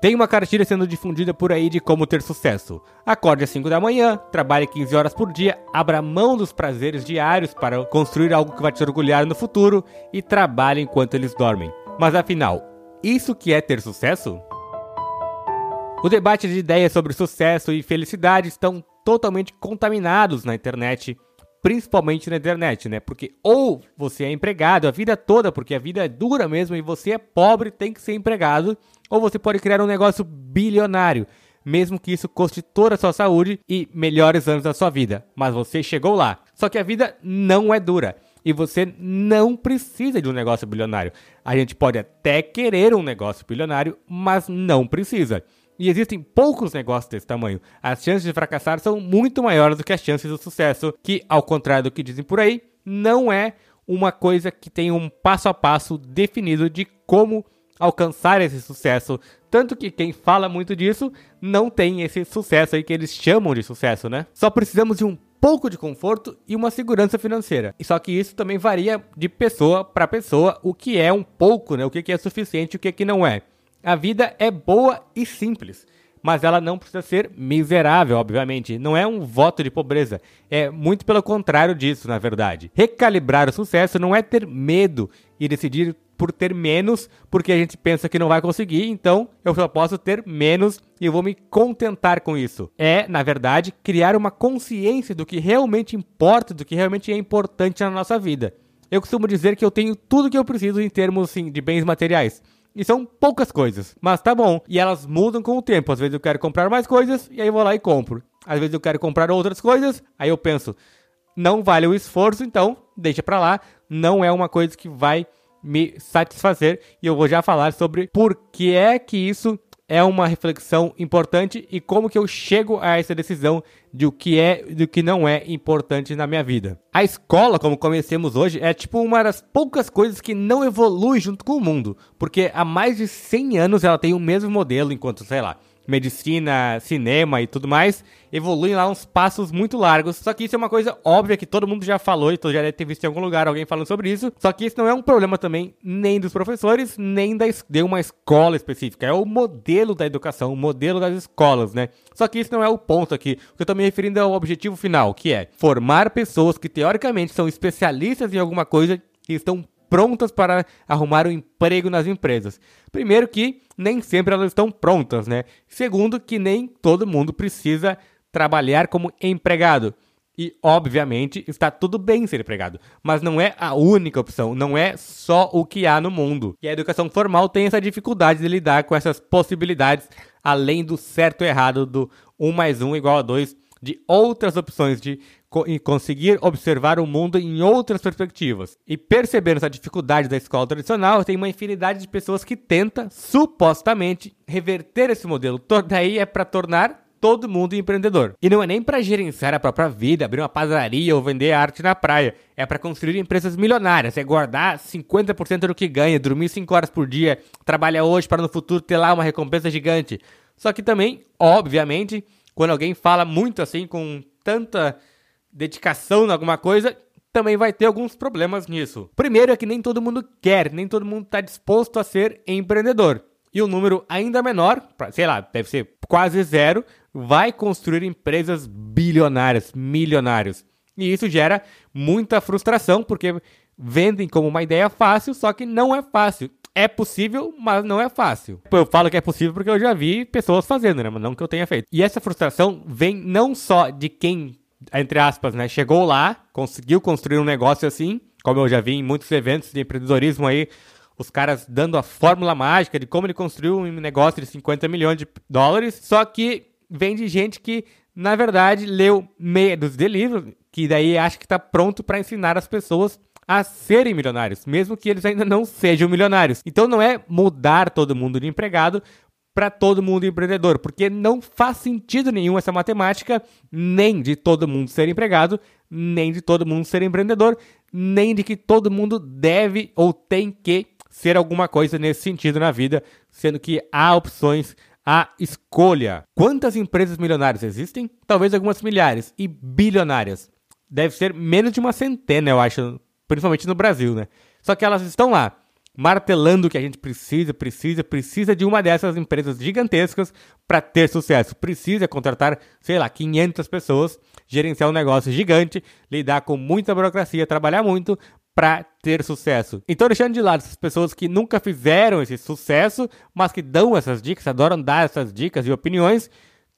Tem uma cartilha sendo difundida por aí de como ter sucesso. Acorde às 5 da manhã, trabalhe 15 horas por dia, abra mão dos prazeres diários para construir algo que vai te orgulhar no futuro e trabalhe enquanto eles dormem. Mas afinal, isso que é ter sucesso? O debate de ideias sobre sucesso e felicidade estão totalmente contaminados na internet, principalmente na internet, né? Porque ou você é empregado a vida toda, porque a vida é dura mesmo e você é pobre, tem que ser empregado, ou você pode criar um negócio bilionário, mesmo que isso custe toda a sua saúde e melhores anos da sua vida. Mas você chegou lá. Só que a vida não é dura. E você não precisa de um negócio bilionário. A gente pode até querer um negócio bilionário, mas não precisa. E existem poucos negócios desse tamanho. As chances de fracassar são muito maiores do que as chances do sucesso, que, ao contrário do que dizem por aí, não é uma coisa que tem um passo a passo definido de como alcançar esse sucesso. Tanto que quem fala muito disso não tem esse sucesso aí que eles chamam de sucesso, né? Só precisamos de um pouco de conforto e uma segurança financeira. E só que isso também varia de pessoa para pessoa, o que é um pouco, né? O que é suficiente o que não é. A vida é boa e simples, mas ela não precisa ser miserável, obviamente. Não é um voto de pobreza. É muito pelo contrário disso, na verdade. Recalibrar o sucesso não é ter medo e decidir por ter menos, porque a gente pensa que não vai conseguir, então eu só posso ter menos e eu vou me contentar com isso. É, na verdade, criar uma consciência do que realmente importa, do que realmente é importante na nossa vida. Eu costumo dizer que eu tenho tudo que eu preciso em termos assim, de bens materiais. E são poucas coisas, mas tá bom. E elas mudam com o tempo. Às vezes eu quero comprar mais coisas e aí vou lá e compro. Às vezes eu quero comprar outras coisas, aí eu penso, não vale o esforço, então deixa pra lá. Não é uma coisa que vai me satisfazer. E eu vou já falar sobre por que é que isso é uma reflexão importante e como que eu chego a essa decisão de o que é e do que não é importante na minha vida. A escola, como conhecemos hoje, é tipo uma das poucas coisas que não evolui junto com o mundo, porque há mais de 100 anos ela tem o mesmo modelo, enquanto, sei lá, medicina, cinema e tudo mais, evoluem lá uns passos muito largos. Só que isso é uma coisa óbvia que todo mundo já falou e tu já deve ter visto em algum lugar alguém falando sobre isso. Só que isso não é um problema também nem dos professores, nem da, de uma escola específica. É o modelo da educação, o modelo das escolas, né? Só que isso não é o ponto aqui. O que eu tô me referindo é ao objetivo final, que é formar pessoas que teoricamente são especialistas em alguma coisa e estão prontas para arrumar um emprego nas empresas. Primeiro que nem sempre elas estão prontas, né? Segundo que nem todo mundo precisa trabalhar como empregado. E, obviamente, está tudo bem ser empregado, mas não é a única opção, não é só o que há no mundo. E a educação formal tem essa dificuldade de lidar com essas possibilidades, além do certo e errado do 1 mais 1 igual a 2, de outras opções de e conseguir observar o mundo em outras perspectivas. E percebendo essa dificuldade da escola tradicional, tem uma infinidade de pessoas que tenta, supostamente, reverter esse modelo. Daí é para tornar todo mundo empreendedor. E não é nem para gerenciar a própria vida, abrir uma padaria ou vender arte na praia. É para construir empresas milionárias, é guardar 50% do que ganha, dormir 5 horas por dia, trabalhar hoje para no futuro ter lá uma recompensa gigante. Só que também, obviamente, quando alguém fala muito assim com tanta dedicação em alguma coisa, também vai ter alguns problemas nisso. Primeiro é que nem todo mundo quer, nem todo mundo está disposto a ser empreendedor. E o um número ainda menor, sei lá, deve ser quase zero, vai construir empresas bilionárias, milionários. E isso gera muita frustração, porque vendem como uma ideia fácil, só que não é fácil. É possível, mas não é fácil. Eu falo que é possível porque eu já vi pessoas fazendo, né? Mas não que eu tenha feito. E essa frustração vem não só de quem entre aspas, né, chegou lá, conseguiu construir um negócio assim, como eu já vi em muitos eventos de empreendedorismo aí, os caras dando a fórmula mágica de como ele construiu um negócio de 50 milhões de dólares, só que vem de gente que, na verdade, leu meia dos de livros, que daí acha que está pronto para ensinar as pessoas a serem milionários, mesmo que eles ainda não sejam milionários. Então não é mudar todo mundo de empregado, para todo mundo empreendedor, porque não faz sentido nenhum essa matemática, nem de todo mundo ser empregado, nem de todo mundo ser empreendedor, nem de que todo mundo deve ou tem que ser alguma coisa nesse sentido na vida, sendo que há opções, há escolha. Quantas empresas milionárias existem? Talvez algumas milhares. E bilionárias? Deve ser menos de uma centena, eu acho, principalmente no Brasil, né? Só que elas estão lá martelando que a gente precisa, precisa, precisa de uma dessas empresas gigantescas para ter sucesso. Precisa contratar, sei lá, 500 pessoas, gerenciar um negócio gigante, lidar com muita burocracia, trabalhar muito para ter sucesso. Então, deixando de lado essas pessoas que nunca fizeram esse sucesso, mas que dão essas dicas, adoram dar essas dicas e opiniões,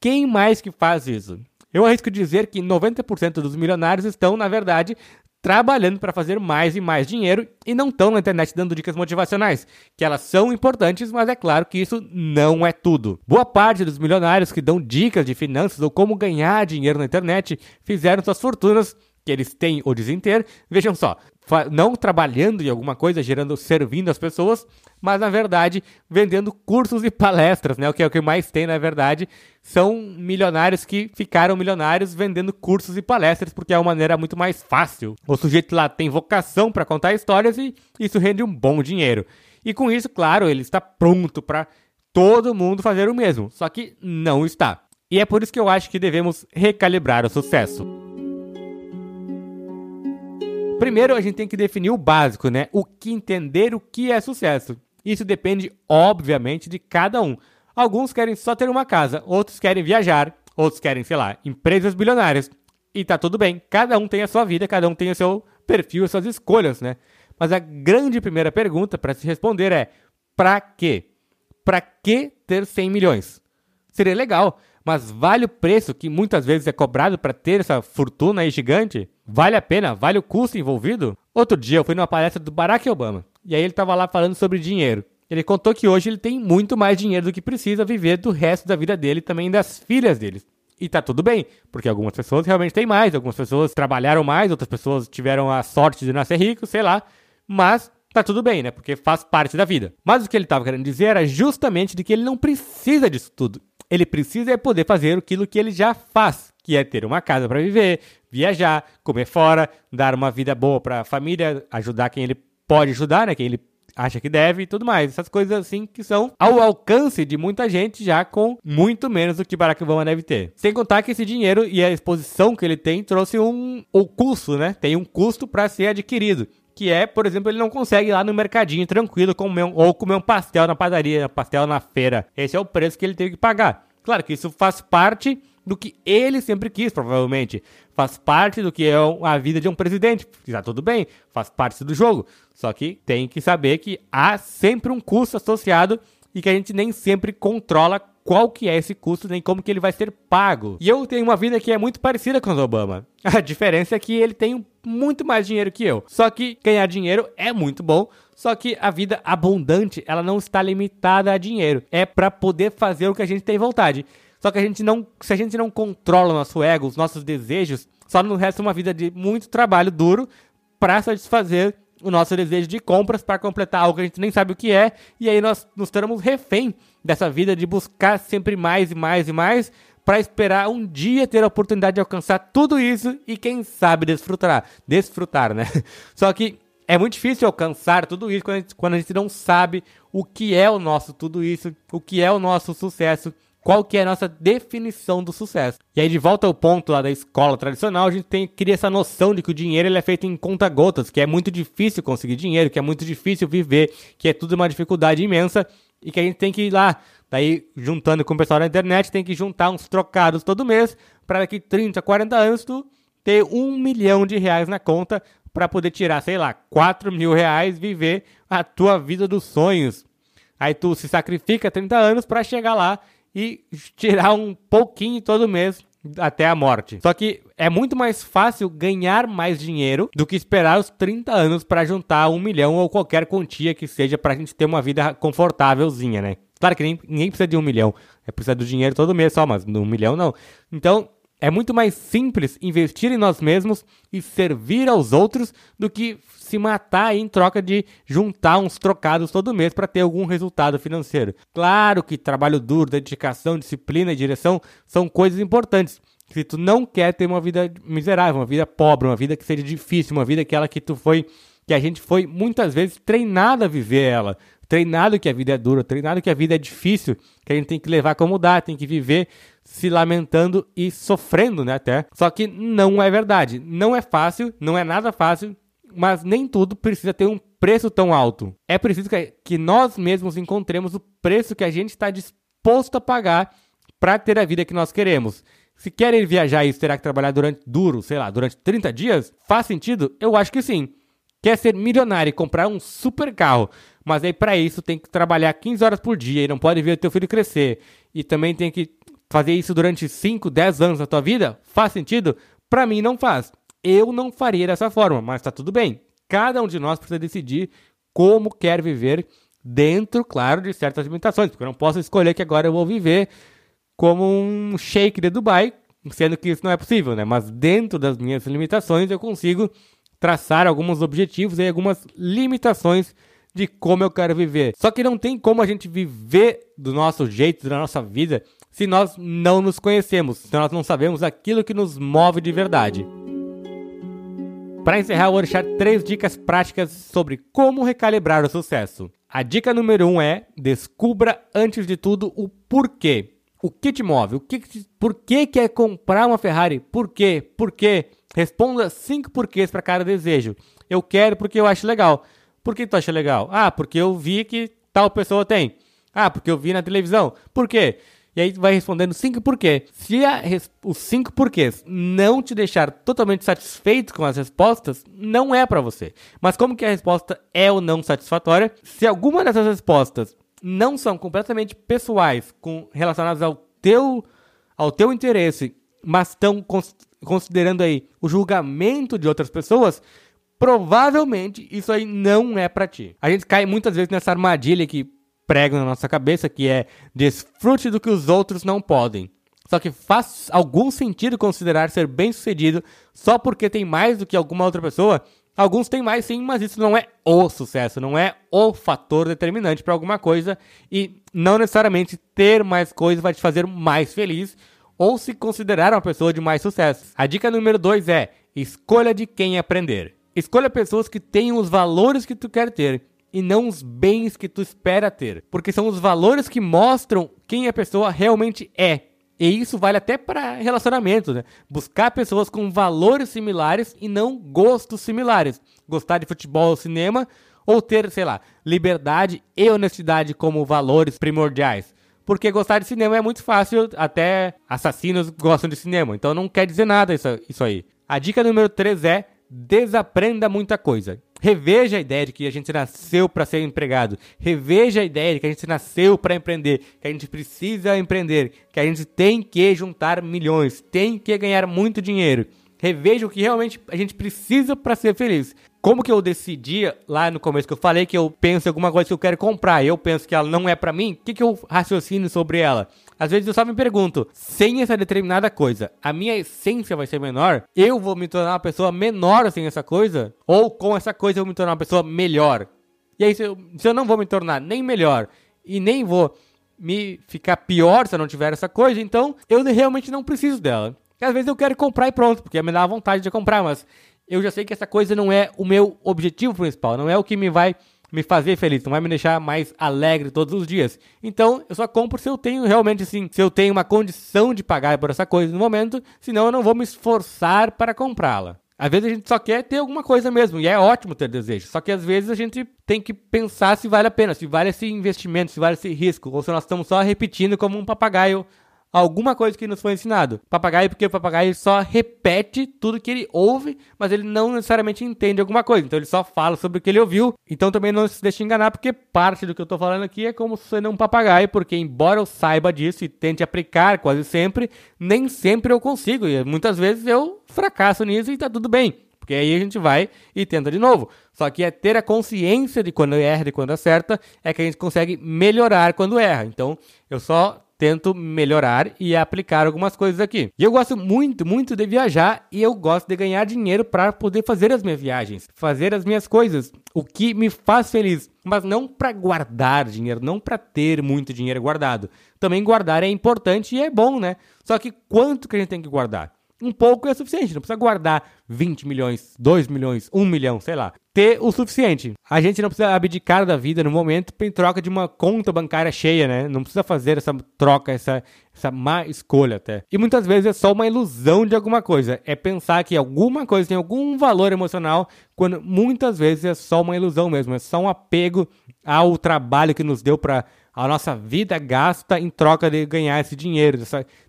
quem mais que faz isso? Eu arrisco dizer que 90% dos milionários estão, na verdade, trabalhando para fazer mais e mais dinheiro e não estão na internet dando dicas motivacionais, que elas são importantes, mas é claro que isso não é tudo. Boa parte dos milionários que dão dicas de finanças ou como ganhar dinheiro na internet fizeram suas fortunas que eles têm ou dizem ter, vejam só, não trabalhando em alguma coisa, gerando, servindo as pessoas, mas na verdade vendendo cursos e palestras, né? O que é o que mais tem, na verdade, são milionários que ficaram milionários vendendo cursos e palestras, porque é uma maneira muito mais fácil. O sujeito lá tem vocação para contar histórias e isso rende um bom dinheiro. E com isso, claro, ele está pronto para todo mundo fazer o mesmo, só que não está. E é por isso que eu acho que devemos recalibrar o sucesso. Primeiro, a gente tem que definir o básico, né? O que entender o que é sucesso. Isso depende, obviamente, de cada um. Alguns querem só ter uma casa, outros querem viajar, outros querem, sei lá, empresas bilionárias. E tá tudo bem, cada um tem a sua vida, cada um tem o seu perfil, as suas escolhas, né? Mas a grande primeira pergunta para se responder é: para quê? Para que ter 100 milhões? Seria legal, mas vale o preço que muitas vezes é cobrado para ter essa fortuna aí gigante? Vale a pena? Vale o custo envolvido? Outro dia eu fui numa palestra do Barack Obama e aí ele estava lá falando sobre dinheiro. Ele contou que hoje ele tem muito mais dinheiro do que precisa viver do resto da vida dele e também das filhas dele. E tá tudo bem, porque algumas pessoas realmente têm mais, algumas pessoas trabalharam mais, outras pessoas tiveram a sorte de nascer rico, sei lá. Mas tá tudo bem, né? Porque faz parte da vida. Mas o que ele estava querendo dizer era justamente de que ele não precisa disso tudo. Ele precisa é poder fazer aquilo que ele já faz, que é ter uma casa para viver, viajar, comer fora, dar uma vida boa para a família, ajudar quem ele pode ajudar, né? Quem ele acha que deve e tudo mais. Essas coisas assim que são ao alcance de muita gente já com muito menos do que Barack Obama deve ter. Sem contar que esse dinheiro e a exposição que ele tem trouxe um o custo, né? Tem um custo para ser adquirido. Que é, por exemplo, ele não consegue ir lá no mercadinho tranquilo comer um, ou comer um pastel na padaria, pastel na feira. Esse é o preço que ele teve que pagar. Claro que isso faz parte do que ele sempre quis, provavelmente. Faz parte do que é a vida de um presidente. Está tudo bem, faz parte do jogo. Só que tem que saber que há sempre um custo associado e que a gente nem sempre controla qual que é esse custo, nem como que ele vai ser pago. E eu tenho uma vida que é muito parecida com a do Obama. A diferença é que ele tem muito mais dinheiro que eu. Só que ganhar dinheiro é muito bom, só que a vida abundante, ela não está limitada a dinheiro. É para poder fazer o que a gente tem vontade. Só que a gente não, se a gente não controla o nosso ego, os nossos desejos, só nos resta uma vida de muito trabalho duro para satisfazer o nosso desejo de compras para completar algo que a gente nem sabe o que é, e aí nós nos tornamos refém dessa vida de buscar sempre mais e mais e mais para esperar um dia ter a oportunidade de alcançar tudo isso e quem sabe desfrutar, desfrutar, né? Só que é muito difícil alcançar tudo isso quando a, gente, quando a gente não sabe o que é o nosso tudo isso, o que é o nosso sucesso qual que é a nossa definição do sucesso. E aí, de volta ao ponto lá da escola tradicional, a gente tem, cria essa noção de que o dinheiro ele é feito em conta-gotas, que é muito difícil conseguir dinheiro, que é muito difícil viver, que é tudo uma dificuldade imensa e que a gente tem que ir lá, daí juntando com o pessoal da internet, tem que juntar uns trocados todo mês para daqui 30, 40 anos tu ter um milhão de reais na conta para poder tirar, sei lá, 4 mil reais, viver a tua vida dos sonhos. Aí tu se sacrifica 30 anos para chegar lá e tirar um pouquinho todo mês até a morte. Só que é muito mais fácil ganhar mais dinheiro do que esperar os 30 anos para juntar um milhão ou qualquer quantia que seja para a gente ter uma vida confortávelzinha, né? Claro que nem, ninguém precisa de um milhão, é precisa do dinheiro todo mês só, mas um milhão não. Então é muito mais simples investir em nós mesmos e servir aos outros do que se matar em troca de juntar uns trocados todo mês para ter algum resultado financeiro. Claro que trabalho duro, dedicação, disciplina e direção são coisas importantes. Se tu não quer ter uma vida miserável, uma vida pobre, uma vida que seja difícil, uma vida aquela que tu foi que a gente foi muitas vezes treinado a viver ela, treinado que a vida é dura, treinado que a vida é difícil, que a gente tem que levar como dá, tem que viver se lamentando e sofrendo, né, até. Só que não é verdade. Não é fácil, não é nada fácil, mas nem tudo precisa ter um preço tão alto? É preciso que nós mesmos encontremos o preço que a gente está disposto a pagar para ter a vida que nós queremos. Se querem viajar e terá que trabalhar durante duro, sei lá, durante 30 dias, faz sentido? Eu acho que sim. Quer ser milionário e comprar um super carro, mas aí para isso tem que trabalhar 15 horas por dia e não pode ver o teu filho crescer. E também tem que fazer isso durante 5, 10 anos da tua vida? Faz sentido? Para mim não faz. Eu não faria dessa forma, mas tá tudo bem. Cada um de nós precisa decidir como quer viver dentro, claro, de certas limitações, porque eu não posso escolher que agora eu vou viver como um shake de Dubai, sendo que isso não é possível, né? Mas dentro das minhas limitações eu consigo traçar alguns objetivos e algumas limitações de como eu quero viver. Só que não tem como a gente viver do nosso jeito, da nossa vida, se nós não nos conhecemos, se nós não sabemos aquilo que nos move de verdade. Para encerrar, vou deixar três dicas práticas sobre como recalibrar o sucesso. A dica número um é descubra antes de tudo o porquê. O que te move? O que, por que quer comprar uma Ferrari? Por quê? Por quê? Responda cinco porquês para cada desejo. Eu quero porque eu acho legal. Por que tu acha legal? Ah, porque eu vi que tal pessoa tem. Ah, porque eu vi na televisão. Por quê? E aí vai respondendo cinco porquês. Se a, os cinco porquês não te deixar totalmente satisfeito com as respostas, não é para você. Mas como que a resposta é ou não satisfatória? Se alguma dessas respostas não são completamente pessoais, com, relacionadas ao teu, ao teu interesse, mas estão cons considerando aí o julgamento de outras pessoas, provavelmente isso aí não é para ti. A gente cai muitas vezes nessa armadilha que pregam na nossa cabeça, que é desfrute do que os outros não podem. Só que faz algum sentido considerar ser bem-sucedido só porque tem mais do que alguma outra pessoa Alguns têm mais sim, mas isso não é o sucesso, não é o fator determinante para alguma coisa e não necessariamente ter mais coisas vai te fazer mais feliz ou se considerar uma pessoa de mais sucesso. A dica número 2 é: escolha de quem aprender. Escolha pessoas que tenham os valores que tu quer ter e não os bens que tu espera ter, porque são os valores que mostram quem a pessoa realmente é e isso vale até para relacionamento, né? Buscar pessoas com valores similares e não gostos similares. Gostar de futebol ou cinema, ou ter, sei lá, liberdade e honestidade como valores primordiais. Porque gostar de cinema é muito fácil, até assassinos gostam de cinema, então não quer dizer nada isso, isso aí. A dica número 3 é desaprenda muita coisa. Reveja a ideia de que a gente nasceu para ser empregado. Reveja a ideia de que a gente nasceu para empreender, que a gente precisa empreender, que a gente tem que juntar milhões, tem que ganhar muito dinheiro. Reveja o que realmente a gente precisa para ser feliz. Como que eu decidi lá no começo que eu falei que eu penso em alguma coisa que eu quero comprar, e eu penso que ela não é para mim, o que, que eu raciocino sobre ela? Às vezes eu só me pergunto, sem essa determinada coisa, a minha essência vai ser menor? Eu vou me tornar uma pessoa menor sem essa coisa? Ou com essa coisa eu vou me tornar uma pessoa melhor? E aí, se eu, se eu não vou me tornar nem melhor e nem vou me ficar pior se eu não tiver essa coisa, então eu realmente não preciso dela. às vezes eu quero comprar e pronto, porque me dá vontade de comprar, mas eu já sei que essa coisa não é o meu objetivo principal, não é o que me vai me fazer feliz, não vai me deixar mais alegre todos os dias. Então, eu só compro se eu tenho realmente assim, se eu tenho uma condição de pagar por essa coisa no momento, senão eu não vou me esforçar para comprá-la. Às vezes a gente só quer ter alguma coisa mesmo, e é ótimo ter desejo. Só que às vezes a gente tem que pensar se vale a pena, se vale esse investimento, se vale esse risco, ou se nós estamos só repetindo como um papagaio alguma coisa que nos foi ensinado. Papagaio, porque o papagaio só repete tudo que ele ouve, mas ele não necessariamente entende alguma coisa. Então ele só fala sobre o que ele ouviu. Então também não se deixe enganar, porque parte do que eu tô falando aqui é como sendo um papagaio, porque embora eu saiba disso e tente aplicar quase sempre, nem sempre eu consigo. E muitas vezes eu fracasso nisso e tá tudo bem. Porque aí a gente vai e tenta de novo. Só que é ter a consciência de quando erra e quando acerta, é que a gente consegue melhorar quando erra. Então, eu só tento melhorar e aplicar algumas coisas aqui. E eu gosto muito, muito de viajar e eu gosto de ganhar dinheiro para poder fazer as minhas viagens, fazer as minhas coisas, o que me faz feliz, mas não para guardar dinheiro, não para ter muito dinheiro guardado. Também guardar é importante e é bom, né? Só que quanto que a gente tem que guardar? Um pouco é suficiente, não precisa guardar 20 milhões, 2 milhões, 1 milhão, sei lá. Ter o suficiente. A gente não precisa abdicar da vida no momento em troca de uma conta bancária cheia, né? Não precisa fazer essa troca, essa, essa má escolha até. E muitas vezes é só uma ilusão de alguma coisa. É pensar que alguma coisa tem algum valor emocional, quando muitas vezes é só uma ilusão mesmo. É só um apego ao trabalho que nos deu para a nossa vida gasta em troca de ganhar esse dinheiro,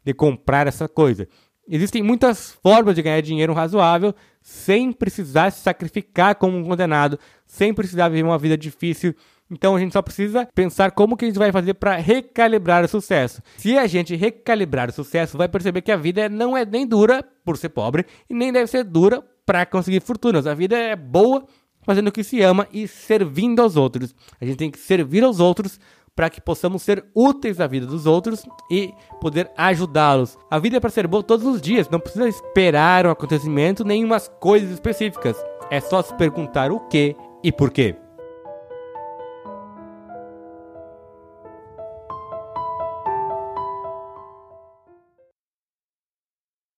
de comprar essa coisa. Existem muitas formas de ganhar dinheiro razoável sem precisar se sacrificar como um condenado, sem precisar viver uma vida difícil. Então a gente só precisa pensar como que a gente vai fazer para recalibrar o sucesso. Se a gente recalibrar o sucesso, vai perceber que a vida não é nem dura por ser pobre e nem deve ser dura para conseguir fortunas. A vida é boa fazendo o que se ama e servindo aos outros. A gente tem que servir aos outros para que possamos ser úteis à vida dos outros e poder ajudá-los. A vida é para ser boa todos os dias, não precisa esperar um acontecimento nem umas coisas específicas. É só se perguntar o que e por quê.